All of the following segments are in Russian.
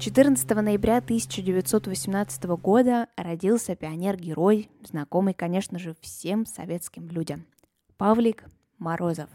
14 ноября 1918 года родился пионер-герой, знакомый, конечно же, всем советским людям. Павлик Морозов.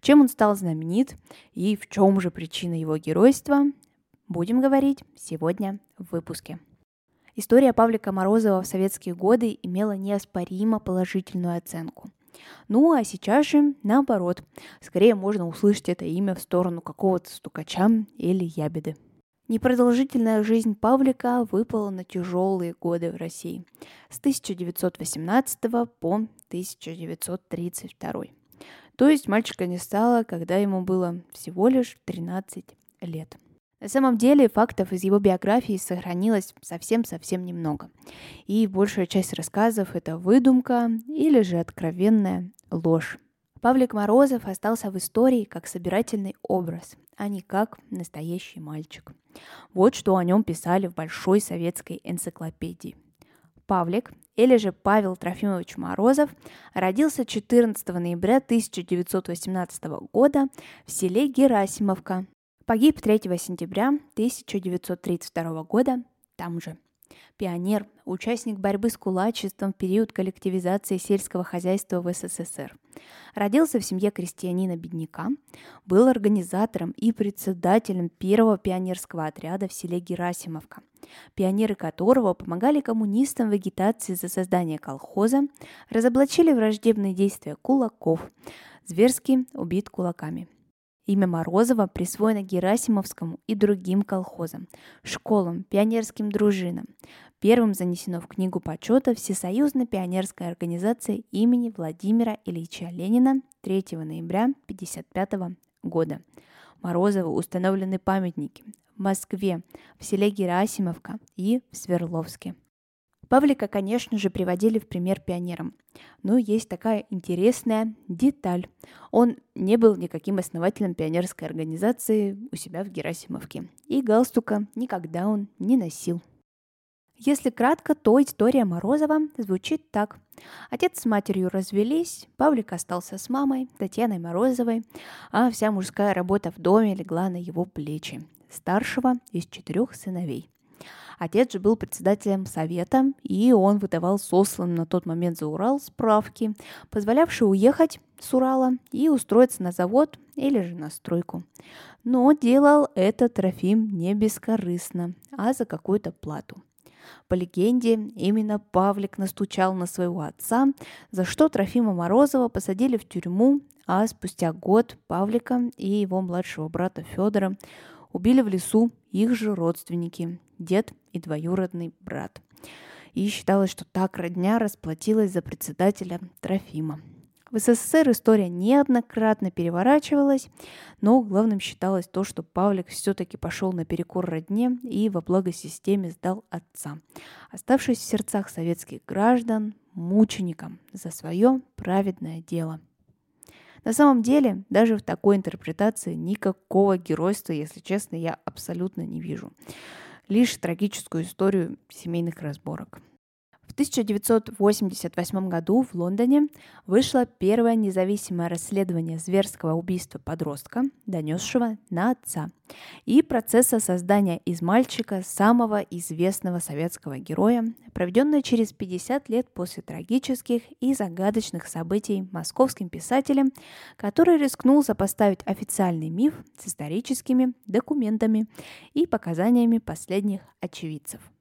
Чем он стал знаменит и в чем же причина его геройства, будем говорить сегодня в выпуске. История Павлика Морозова в советские годы имела неоспоримо положительную оценку. Ну а сейчас же наоборот, скорее можно услышать это имя в сторону какого-то стукача или ябеды. Непродолжительная жизнь Павлика выпала на тяжелые годы в России с 1918 по 1932. То есть мальчика не стало, когда ему было всего лишь 13 лет. На самом деле фактов из его биографии сохранилось совсем-совсем немного. И большая часть рассказов – это выдумка или же откровенная ложь. Павлик Морозов остался в истории как собирательный образ, а не как настоящий мальчик. Вот что о нем писали в Большой советской энциклопедии. Павлик, или же Павел Трофимович Морозов, родился 14 ноября 1918 года в селе Герасимовка. Погиб 3 сентября 1932 года там же пионер, участник борьбы с кулачеством в период коллективизации сельского хозяйства в СССР. Родился в семье крестьянина-бедняка, был организатором и председателем первого пионерского отряда в селе Герасимовка, пионеры которого помогали коммунистам в агитации за создание колхоза, разоблачили враждебные действия кулаков, зверски убит кулаками – Имя Морозова присвоено Герасимовскому и другим колхозам, школам, пионерским дружинам. Первым занесено в Книгу почета Всесоюзной пионерской организации имени Владимира Ильича Ленина 3 ноября 1955 года. Морозову установлены памятники в Москве, в селе Герасимовка и в Свердловске. Павлика, конечно же, приводили в пример пионерам. Но есть такая интересная деталь. Он не был никаким основателем пионерской организации у себя в Герасимовке. И галстука никогда он не носил. Если кратко, то история Морозова звучит так. Отец с матерью развелись, Павлик остался с мамой, Татьяной Морозовой, а вся мужская работа в доме легла на его плечи, старшего из четырех сыновей. Отец же был председателем совета, и он выдавал сосланным на тот момент за Урал справки, позволявшие уехать с Урала и устроиться на завод или же на стройку. Но делал это Трофим не бескорыстно, а за какую-то плату. По легенде, именно Павлик настучал на своего отца, за что Трофима Морозова посадили в тюрьму, а спустя год Павлика и его младшего брата Федора убили в лесу их же родственники, дед и двоюродный брат. И считалось, что так родня расплатилась за председателя Трофима. В СССР история неоднократно переворачивалась, но главным считалось то, что Павлик все-таки пошел на перекор родне и во благо системе сдал отца, оставшись в сердцах советских граждан мучеником за свое праведное дело – на самом деле, даже в такой интерпретации никакого геройства, если честно, я абсолютно не вижу. Лишь трагическую историю семейных разборок. В 1988 году в Лондоне вышло первое независимое расследование зверского убийства подростка, донесшего на отца, и процесса создания из мальчика самого известного советского героя, проведенное через 50 лет после трагических и загадочных событий московским писателем, который рискнул сопоставить официальный миф с историческими документами и показаниями последних очевидцев –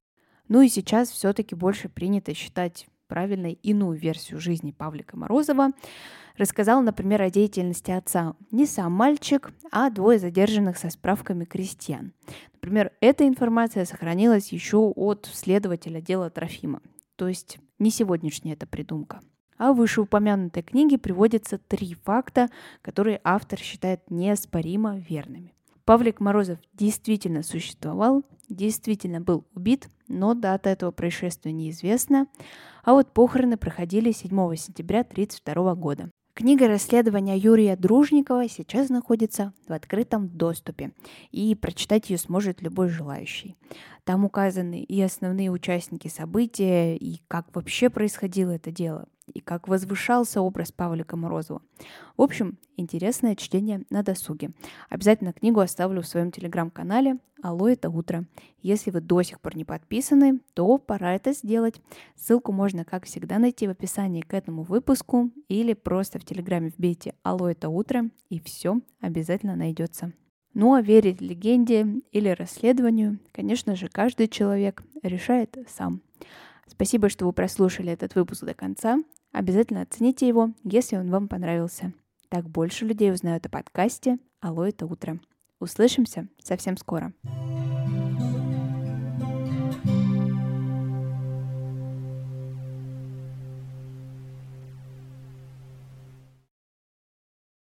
ну и сейчас все-таки больше принято считать правильной иную версию жизни Павлика Морозова. Рассказал, например, о деятельности отца не сам мальчик, а двое задержанных со справками крестьян. Например, эта информация сохранилась еще от следователя дела Трофима. То есть не сегодняшняя эта придумка. А в вышеупомянутой книге приводятся три факта, которые автор считает неоспоримо верными. Павлик Морозов действительно существовал, действительно был убит, но дата этого происшествия неизвестна, а вот похороны проходили 7 сентября 1932 года. Книга расследования Юрия Дружникова сейчас находится в открытом доступе, и прочитать ее сможет любой желающий. Там указаны и основные участники события, и как вообще происходило это дело, и как возвышался образ Павлика Морозова. В общем, интересное чтение на досуге. Обязательно книгу оставлю в своем телеграм-канале «Алло, это утро». Если вы до сих пор не подписаны, то пора это сделать. Ссылку можно, как всегда, найти в описании к этому выпуску или просто в телеграме вбейте «Алло, это утро» и все обязательно найдется. Ну а верить легенде или расследованию, конечно же, каждый человек решает сам. Спасибо, что вы прослушали этот выпуск до конца. Обязательно оцените его, если он вам понравился. Так больше людей узнают о подкасте «Алло, это утро». Услышимся совсем скоро.